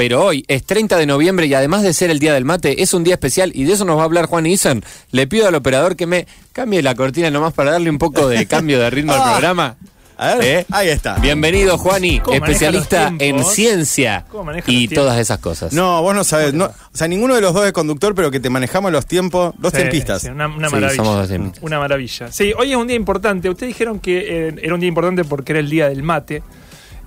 pero hoy es 30 de noviembre y además de ser el día del mate, es un día especial y de eso nos va a hablar Juan Isan. Le pido al operador que me cambie la cortina nomás para darle un poco de cambio de ritmo al Ah. programa. A ver, ¿Eh? ahí está. Bienvenido, Juani, ¿Cómo maneja especialista en ciencia ¿Cómo maneja y todas esas cosas. No, vos no sabés. No, o sea, ninguno de los dos es conductor, pero que te manejamos los tiempos, dos Sí, tiempistas. sí, una, una Sí, maravilla. somos dos tiempistas. Una maravilla. Sí, hoy es un día importante. Ustedes dijeron que eh, era un día importante porque era el día del mate.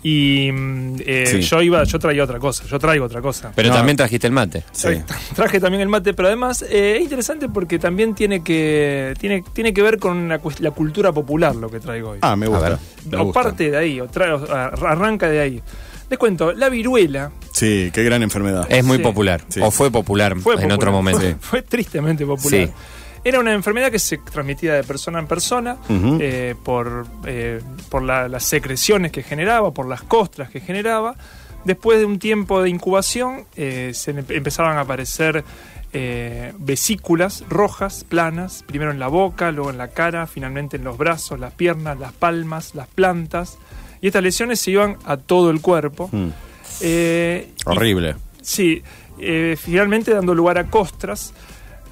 Y mm, eh, Sí. yo iba, yo traía otra cosa, yo traigo otra cosa. Pero No. también trajiste el mate. Sí. Tra- Traje también el mate, pero además eh, es interesante porque también tiene que tiene, tiene que ver con la, la cultura popular lo que traigo hoy. Ah, me gusta. ver. me o gusta. parte de ahí, o tra- o a- arranca de ahí. Les cuento, la viruela Sí, qué gran enfermedad. Es muy Sí. popular, Sí. o fue popular fue en popular, otro momento. Fue, fue tristemente popular. Era una enfermedad que se transmitía de persona en persona eh, por, eh, por la- las secreciones que generaba, por las costras que generaba. Después de un tiempo de incubación, eh, se empe- empezaban a aparecer eh, vesículas rojas, planas, primero en la boca, luego en la cara, finalmente en los brazos, las piernas, las palmas, las plantas. Y estas lesiones se iban a todo el cuerpo. Mm, Eh, y- horrible. Sí, eh, finalmente dando lugar a costras.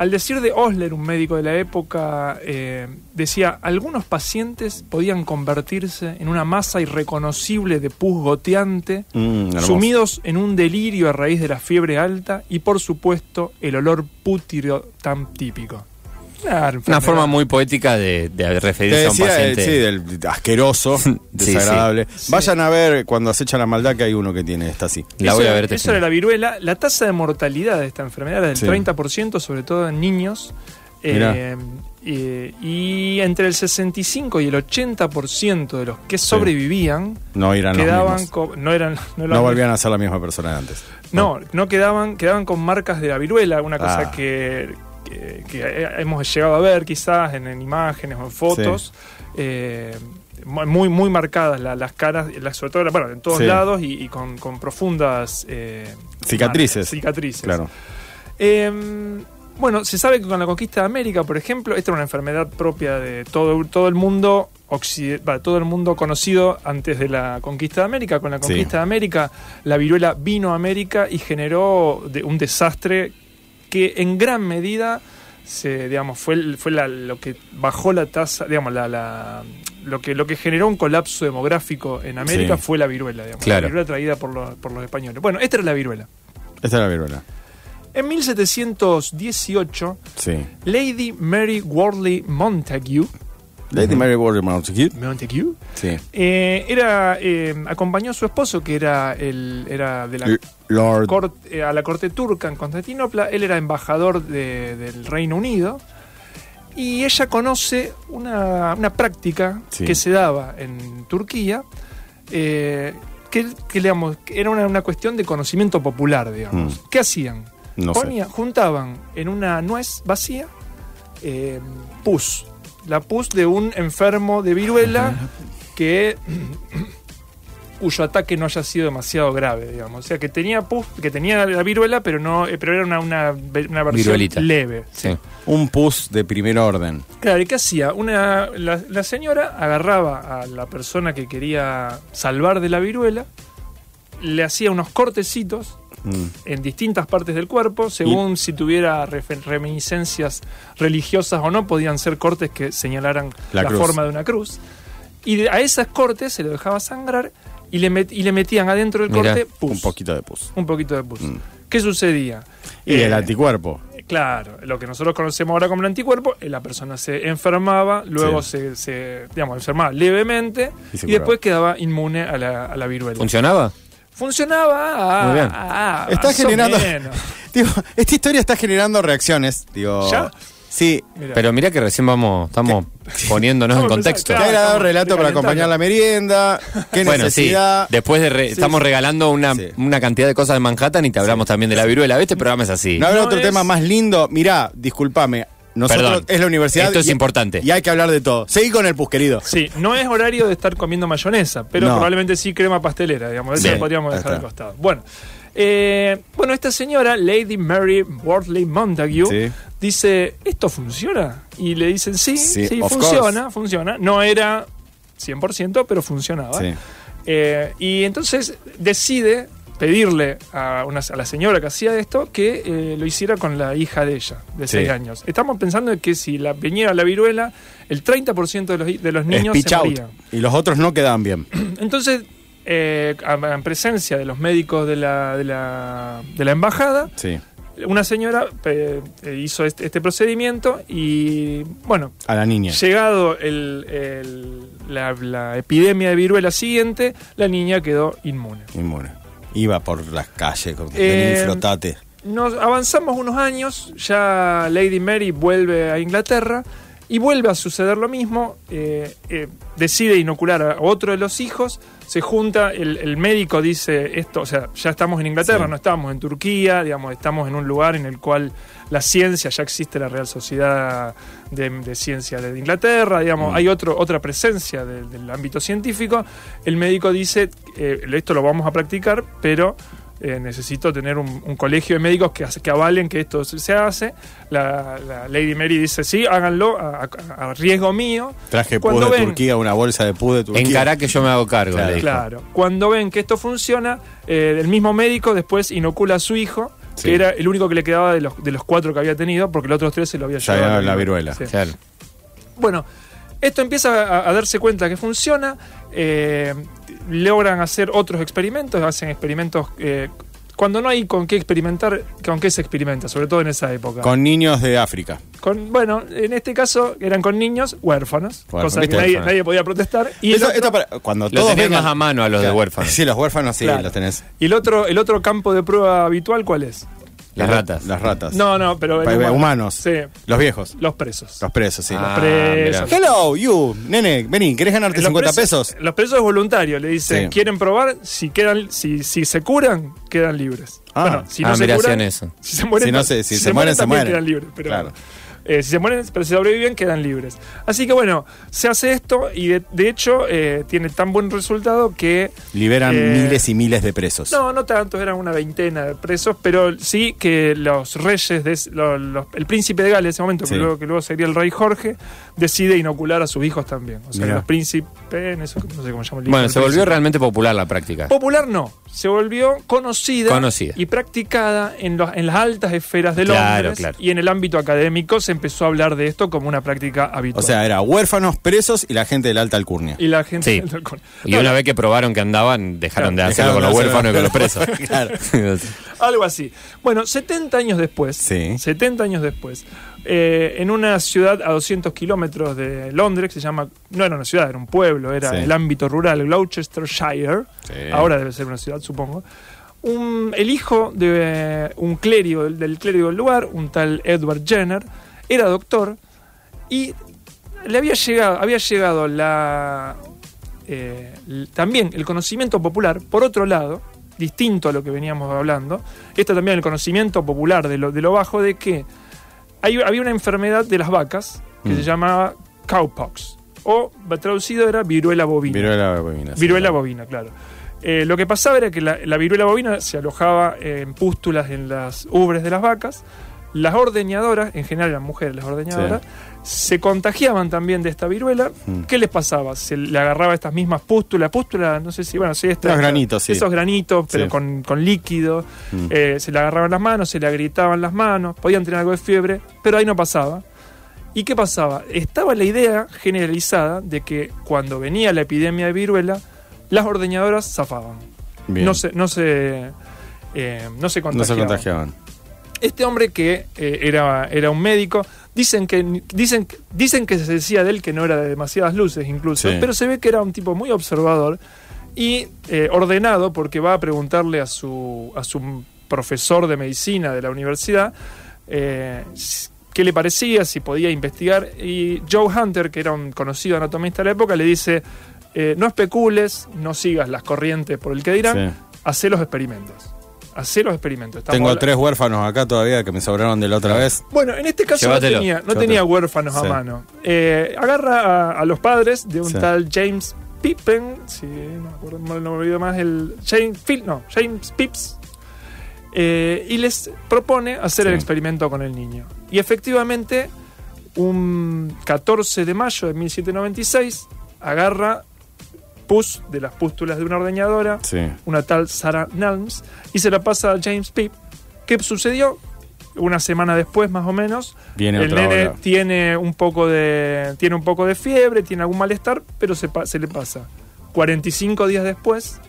Al decir de Osler, un médico de la época, eh, decía, algunos pacientes podían convertirse en una masa irreconocible de pus goteante, Mm, sumidos en un delirio a raíz de la fiebre alta y, por supuesto, el olor pútrido tan típico. Una, forma muy poética de, de Te referirse a un decía, eh, paciente. sí, del asqueroso, desagradable. Sí. Vayan a ver cuando acecha la maldad que hay uno que tiene esta así. La Eso voy a era- ver. este Eso era la viruela. La tasa de mortalidad de esta enfermedad era del Sí. 30%, sobre todo en niños. Mirá. Eh, eh, y entre el 65 y el 80% de los que sobrevivían No los quedaban mismos. con, no eran no, eran- No volvían a ser la misma persona de antes. no, no quedaban quedaban con marcas de la viruela, una cosa Ah. que, que- que hemos llegado a ver quizás en, en imágenes o en fotos. eh, muy muy marcadas la- las caras, las, sobre todo bueno, en todos Sí. lados y, y con, con profundas eh, Cicatrices. cicatrices. Claro. Eh, bueno, se sabe que con la conquista de América, por ejemplo, esta era una enfermedad propia de todo, todo el mundo todo el mundo conocido antes de la conquista de América. Con la Sí. conquista de América, la viruela vino a América y generó de- un desastre que en gran medida se, digamos, fue, fue la- lo que bajó la tasa, digamos, la, la- lo, que, lo que generó un colapso demográfico en América Sí. fue la viruela, digamos, Claro. la viruela traída por los, por los españoles. Bueno, esta era la viruela. Esta es la viruela. En 1718, Sí. Lady Mary Worley Montague, Lady Mary Warren Montague. Montague Sí. eh, era, eh, acompañó a su esposo, que era, el, era de la Lord. eh, a la corte turca en Constantinopla. Él era embajador de- del Reino Unido. Y ella conoce una, una práctica Sí. que se daba en Turquía, eh, que, que, digamos, era una, una cuestión de conocimiento popular, digamos. Mm. ¿Qué hacían? No sé. Ponía- juntaban en una nuez vacía eh, pus. La pus de un enfermo de viruela que cuyo ataque no haya sido demasiado grave, digamos. O sea, que tenía pus, que tenía la viruela, pero no, eh, pero era una, una, una versión Viruelita. leve. Sí. Un pus de primer orden. Claro, ¿y qué hacía? Una, la, la señora agarraba a la persona que quería salvar de la viruela, le hacía unos cortecitos Mm. en distintas partes del cuerpo, según si tuviera reminiscencias religiosas o no, podían ser cortes que señalaran La forma de una cruz. Y a esas cortes se le dejaba sangrar y le, met- y le metían adentro del Mirá, corte pus. Un poquito de pus. Un poquito de pus. Mm. ¿Qué sucedía? Y Eh, el anticuerpo. Claro, lo que nosotros conocemos ahora como el anticuerpo, eh, la persona se enfermaba, luego Sí. se, se, digamos, enfermaba levemente Y después quedaba inmune a la, a la viruela. ¿Funcionaba? Funcionaba. Muy bien. ah, Está generando-. Digo, esta historia está generando reacciones. Digo, ¿Ya? Sí. Mirá. Pero mira que recién vamos, estamos poniéndonos en contexto. Qué Claro, agradable estamos relato para acompañar la merienda. Qué Bueno, sí. necesidad. Después de re- Sí, estamos sí. regalando una, Sí. una cantidad de cosas de Manhattan y te hablamos también de la viruela. Este programa es así. ¿No habrá No otro es- tema más lindo? Mirá, discúlpame. Nosotros Perdón. es la universidad. Esto es y- importante. Y hay que hablar de todo. Seguí con el pus, querido. Sí, no es horario de estar comiendo mayonesa, pero No. probablemente sí crema pastelera, digamos. Eso Bien, lo podríamos dejar al está. costado. Bueno, eh, bueno, esta señora, Lady Mary Wortley Montague, Sí. Dice, ¿esto funciona? Y le dicen, sí, Sí, funciona, funciona. No era 100%, pero funcionaba. Sí. Eh, y entonces decide pedirle a, una- a la señora que hacía esto que eh, lo hiciera con la hija de ella, de Sí. 6 años. Estamos pensando en que si la viniera la viruela, el 30% de los, de los niños Speech se morían. Y los otros no quedaban bien. Entonces, eh, en presencia de los médicos de la, de la, de la embajada, Sí. Una señora eh, eh, hizo este, este procedimiento y, bueno, A la niña. llegado el- el- la, la epidemia de viruela siguiente, la niña quedó inmune. Inmune. Iba por las calles con Eh, vení, flotate. Nos avanzamos unos años, ya Lady Mary vuelve a Inglaterra y vuelve a suceder lo mismo, eh, eh, decide inocular a otro de los hijos, se junta, el, el médico dice esto, o sea, ya estamos en Inglaterra, Sí. no estamos en Turquía, digamos, estamos en un lugar en el cual la ciencia, ya existe la Real Sociedad de, de Ciencia de Inglaterra, digamos, Mm. hay otro, otra presencia de- del ámbito científico, el médico dice, eh, esto lo vamos a practicar, pero eh, necesito tener un, un colegio de médicos que, que avalen que esto se hace. La, la Lady Mary dice, sí, háganlo a, a- a riesgo mío. Traje cuando pus de ven- Turquía, una bolsa de pus de Turquía. Encará que yo me hago cargo. Claro. Cuando ven que esto funciona, eh, el mismo médico después inocula a su hijo, Sí. que era el único que le quedaba de los, de los cuatro que había tenido, porque los otros tres se lo había Ya llevado. había la viruela. Sí. Claro. Bueno, esto empieza a, a darse cuenta que funciona. eh, logran hacer otros experimentos, hacen experimentos. eh, cuando no hay con qué experimentar, ¿con qué se experimenta? Sobre todo en esa época. Con niños de África. Con- bueno, en este caso eran con niños huérfanos, cosa que nadie, podía protestar. Y el, Eso- otro, esto para- cuando Los todos tenés vengan- más a mano a los de huérfanos. Sí, los huérfanos sí, Claro. los tenés. y el otro, el otro campo de prueba habitual, ¿cuál es? Las ratas. Las ratas. No, no, pero el Pa- humano. humanos. Sí, Los viejos. los presos. Los presos, sí. Ah, presos. mirá. Hello, you, nene, vení, ¿querés ganarte Los 50 presos- pesos? Los presos es voluntario, le dicen, Sí. quieren probar, si quedan, si, si se curan, quedan libres. Ah. bueno, si no Ah, se mirá, curan, eso. si se mueren, Si no se- si se mueren, se también mueren. quedan libres, pero Claro. Eh, si se mueren, pero si sobreviven, quedan libres. Así que bueno, se hace esto y de, de hecho eh, tiene tan buen resultado que Liberan Eh, miles y miles de presos. no, no tantos, eran una veintena de presos, pero sí que los reyes, de, ese- lo- los- el príncipe de Gales, en ese momento, Sí. que, luego, que luego sería el rey Jorge, decide inocular a sus hijos también. O sea, Mirá. los príncipes, eso no sé cómo se llama el hijo Bueno, se volvió realmente popular la práctica. Popular no, se volvió conocida, Conocida. y practicada en, los- en las altas esferas de Claro, Londres claro. y en el ámbito académico se empezó a hablar de esto como una práctica habitual. O sea, era huérfanos, presos y la gente de la alta alcurnia. y la gente... Sí. Y una vez que probaron que andaban, dejaron de hacerlo con los de huérfanos y con los presos. Claro. Algo así. Bueno, 70 años después, Sí. 70 años después, eh, en una ciudad a 200 kilómetros de Londres, que se llama, no era una ciudad, era un pueblo, era Sí. el ámbito rural, Gloucestershire, Sí. ahora debe ser una ciudad, supongo. Un- el hijo de eh, un clérigo, del, del clérigo del lugar, un tal Edward Jenner, era doctor y le había llegado, había llegado la, eh, también el conocimiento popular, por otro lado, distinto a lo que veníamos hablando, esto también el conocimiento popular de lo, de lo bajo, de que hay- había una enfermedad de las vacas que Mm. se llamaba cowpox, o traducido era viruela bovina. Viruela bovina. sí, Viruela claro. bovina, claro. Eh, lo que pasaba era que la, la viruela bovina se alojaba en pústulas en las ubres de las vacas. Las ordeñadoras, en general eran mujeres las ordeñadoras, se contagiaban también de esta viruela. Mm. ¿Qué les pasaba? Se le agarraba estas mismas pústulas, pústulas, no sé si, bueno, sí, esta- Los granitos, sí. Esos granitos, pero Sí. con, con líquido. Mm. Eh, se le agarraban las manos, se le agritaban las manos, podían tener algo de fiebre, pero ahí no pasaba. ¿Y qué pasaba? Estaba la idea generalizada de que cuando venía la epidemia de viruela, las ordeñadoras zafaban. Bien. No se, no se, eh, no se No contagiaban. se contagiaban. Este hombre que eh, era, era un médico, dicen que, dicen, dicen que se decía de él que no era de demasiadas luces incluso, Sí. pero se ve que era un tipo muy observador y eh, ordenado porque va a preguntarle a su, a su profesor de medicina de la universidad eh, qué le parecía, si podía investigar. Y Joe Hunter, que era un conocido anatomista de la época, le dice, eh, no especules, no sigas las corrientes por el que dirán, Sí. hacé los experimentos. Hacé los experimentos. Estamos Tengo tres huérfanos acá todavía que me sobraron de la otra vez. bueno, en este caso no tenía, no llévatelo. tenía huérfanos a mano. Eh, agarra a, a los padres de un Sí. tal James Pippen, si no me acuerdo, no me olvido más el James Phil, no, James Pips, eh, y les propone hacer el experimento con el niño. Y efectivamente, un 14 de mayo de 1796, agarra pus de las pústulas de una ordeñadora, Sí. una tal Sarah Nelms, y se la pasa a James Pip. ¿Qué sucedió? Una semana después, más o menos, Viene el nene hora. tiene un poco de tiene un poco de fiebre, tiene algún malestar, pero se, le pasa. 45 días después.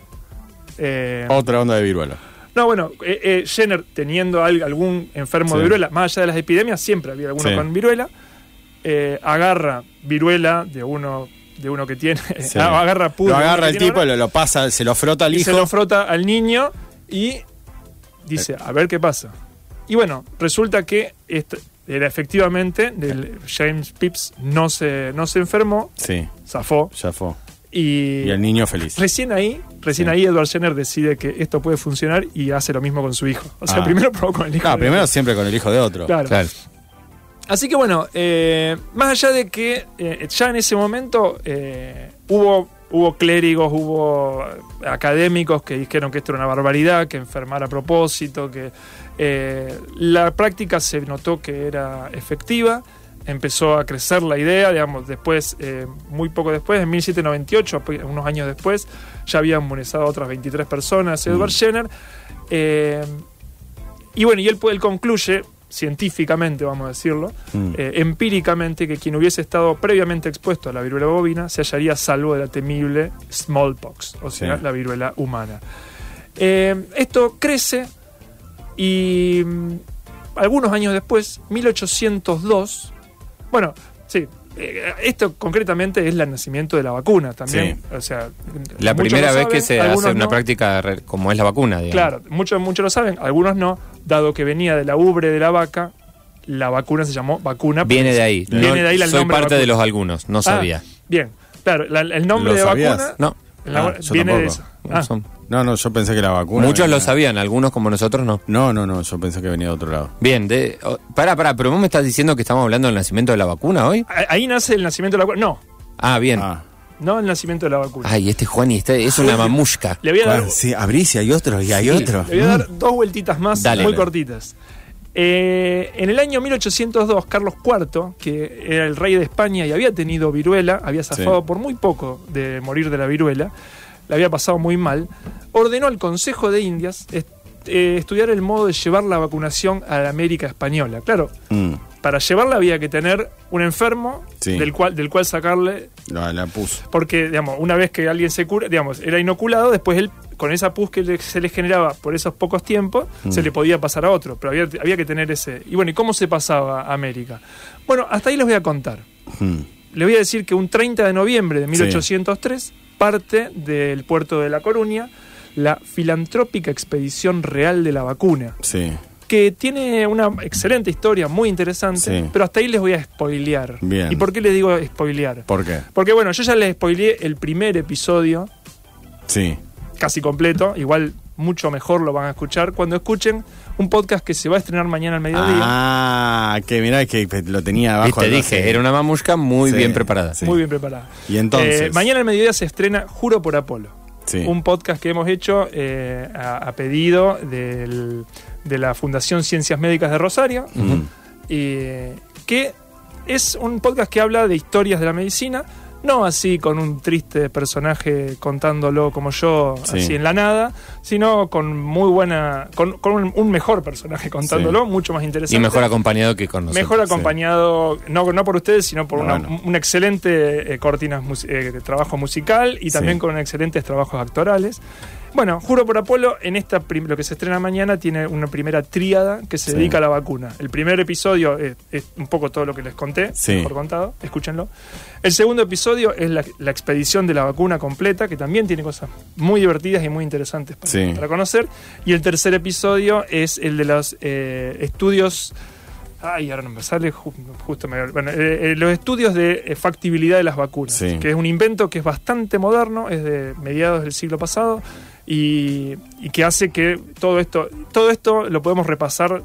eh, Otra onda de viruela. no, bueno, eh, eh, Jenner teniendo al- algún enfermo Sí. de viruela, más allá de las epidemias, siempre había alguno Sí. con viruela, agarra viruela de uno de uno que tiene, Sí. agarra Lo agarra el tipo, lo, lo pasa, se lo frota al y se hijo. lo frota al niño y dice, a ver qué pasa. Y bueno, resulta que este- era efectivamente, del James Pips no se, no se enfermó, Sí, zafó, fue. y, Y el niño feliz. recién ahí, recién Sí. ahí Edward Jenner decide que esto puede funcionar y hace lo mismo con su hijo. O sea, Ah. primero probó con el hijo. No, de- primero siempre con el hijo de otro. Claro. Claro. Así que bueno, eh, más allá de que eh, ya en ese momento eh, hubo, hubo clérigos, hubo académicos que dijeron que esto era una barbaridad, que enfermar a propósito, que la práctica se notó que era efectiva, empezó a crecer la idea, digamos, después, eh, muy poco después, en 1798, ape- unos años después, ya había inmunizado a otras 23 personas Edward Mm. Jenner. eh, y bueno, y él, él concluye, científicamente vamos a decirlo, Mm. eh, empíricamente, que quien hubiese estado previamente expuesto a la viruela bovina se hallaría salvo de la temible smallpox, o sea, Sí. la viruela humana. Eh, esto crece y mm, algunos años después, 1802, bueno, sí, esto concretamente es el nacimiento de la vacuna también. O sea, La primera vez saben, que se hace una no. práctica como es la vacuna, digamos. Claro, muchos, muchos lo saben, algunos no, dado que venía de la ubre de la vaca, la vacuna se llamó vacuna. Viene de ahí. Viene No- de ahí el soy nombre parte de vacuna. los algunos, no Ah, sabía. bien, claro, la- el nombre ¿Lo de sabías? vacuna No, la- Ah, yo viene de eso. Ah, son- No, no, yo pensé que la vacuna. muchos lo sabían, algunos como nosotros no. No, no, no, yo pensé que venía de otro lado. Bien, de, oh, pará, pará, pero vos me estás diciendo que estamos hablando del nacimiento de la vacuna hoy. ahí nace el nacimiento de la vacuna. No, Ah, bien. Ah, no el nacimiento de la vacuna. Ay, este Juan y este es una mamushka. Le voy a dar, sí, abrís y hay otro, y hay Sí. otro. le voy a dar dos vueltitas más Dale. muy cortitas. Eh, en el año 1802, Carlos IV, que era el rey de España y había tenido viruela, había zafado Sí. por muy poco de morir de la viruela, le había pasado muy mal, ordenó al Consejo de Indias est- eh, estudiar el modo de llevar la vacunación a la América española. Claro, Mm, para llevarla había que tener un enfermo Sí. del, cual, del cual sacarle la, la puso. porque, digamos, una vez que alguien se cura, digamos, era inoculado, después él, con esa pus que se le generaba por esos pocos tiempos, Mm. se le podía pasar a otro, pero había, había que tener ese... Y bueno, ¿y cómo se pasaba a América? Bueno, hasta ahí les voy a contar. Mm, Les voy a decir que un 30 de noviembre de 1803 parte del puerto de La Coruña la filantrópica expedición real de la vacuna, Sí, que tiene una excelente historia, muy interesante, Sí. pero hasta ahí les voy a spoilear. Bien. ¿Y por qué les digo spoilear? ¿por qué? Porque bueno, yo ya les spoileé el primer episodio, Sí, casi completo, igual mucho mejor lo van a escuchar cuando escuchen un podcast que se va a estrenar mañana al mediodía. Ah, que mirá que lo tenía abajo. Algo dije, era una mamushka muy Sí, bien preparada. sí. Muy bien preparada. Y entonces. Eh, mañana al mediodía se estrena Juro por Apolo, Sí. un podcast que hemos hecho eh, a, a pedido del- de la Fundación Ciencias Médicas de Rosario, y, que es un podcast que habla de historias de la medicina, no así con un triste personaje contándolo como yo, Sí. así en la nada, sino con muy buena, con, con un, mejor personaje contándolo, mucho más interesante. Y mejor acompañado que con nosotros. Mejor acompañado, no, no por ustedes, sino por una- Bueno. un excelente eh, cortinas eh, trabajo musical y también con excelentes trabajos actorales. Bueno, Juro por Apolo, en esta lo que se estrena mañana, tiene una primera tríada que se Sí. dedica a la vacuna. El primer episodio es, es un poco todo lo que les conté, Sí. mejor contado, escúchenlo. El segundo episodio es la, la expedición de la vacuna completa, que también tiene cosas muy divertidas y muy interesantes para, Sí. para conocer. Y el tercer episodio es el de los eh, estudios Ay, ahora no me sale, ju- justo me... Bueno, eh, eh, los estudios de eh, factibilidad de las vacunas, Sí. que es un invento que es bastante moderno, es de mediados del siglo pasado, y, y que hace que todo esto, todo esto lo podemos repasar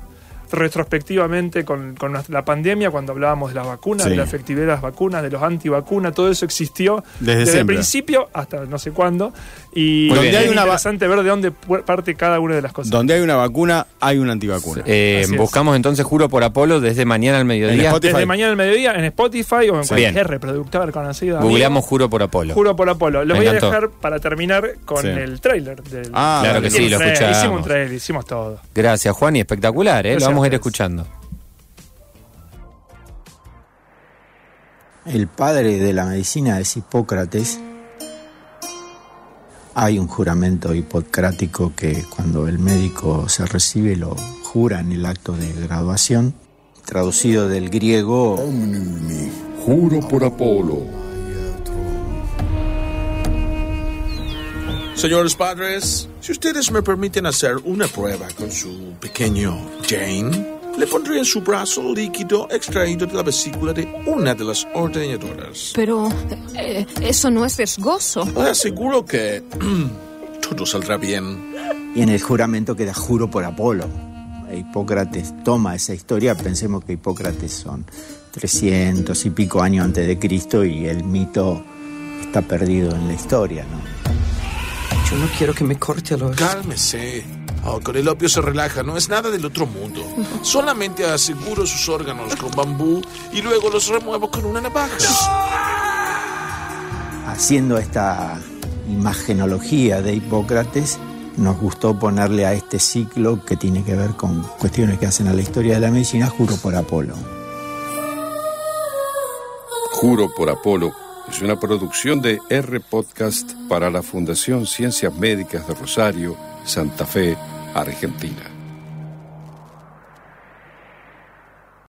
retrospectivamente con, con la pandemia, cuando hablábamos de las vacunas, Sí. de la efectividad de las vacunas, de los antivacunas, todo eso existió Desde el siempre. principio hasta no sé cuándo, Y es. Donde hay una interesante ver de dónde parte cada una de las cosas. Donde hay una vacuna, hay una antivacuna. Eh, buscamos entonces Juro por Apolo desde mañana al mediodía. Desde mañana al mediodía en Spotify o en Sí. cualquier Bien. reproductor conocido. Googleamos Juro por Apolo. Juro por Apolo. Lo Me voy a dejar para terminar con Sí. el trailer. Del, Ah, Claro que Hicimos sí, lo un trailer, escuchamos. Hicimos un trailer, hicimos todo. Gracias, Juan, y espectacular, ¿eh? Gracias Lo vamos a ir escuchando. El padre de la medicina es Hipócrates. Hay un juramento hipocrático que cuando el médico se recibe lo jura en el acto de graduación, traducido del griego Juro por Apolo. Señores padres, si ustedes me permiten hacer una prueba con su pequeño Jane, le pondré en su brazo líquido extraído de la vesícula de una de las ordeñadoras. Pero eh, eso no es riesgoso. Le aseguro que todo saldrá bien. y en el juramento queda juro por Apolo. Hipócrates toma esa historia, pensemos que Hipócrates son 300 y pico años antes de Cristo y el mito está perdido en la historia, ¿no? Yo no quiero que me corte los... Cálmese. Oh, con el opio se relaja, no es nada del otro mundo. Solamente aseguro sus órganos con bambú y luego los remuevo con una navaja. haciendo esta imagenología de Hipócrates, nos gustó ponerle a este ciclo que tiene que ver con cuestiones que hacen a la historia de la medicina, juro por Apolo. Juro por Apolo es una producción de R Podcast para la Fundación Ciencias Médicas de Rosario, Santa Fe, Argentina.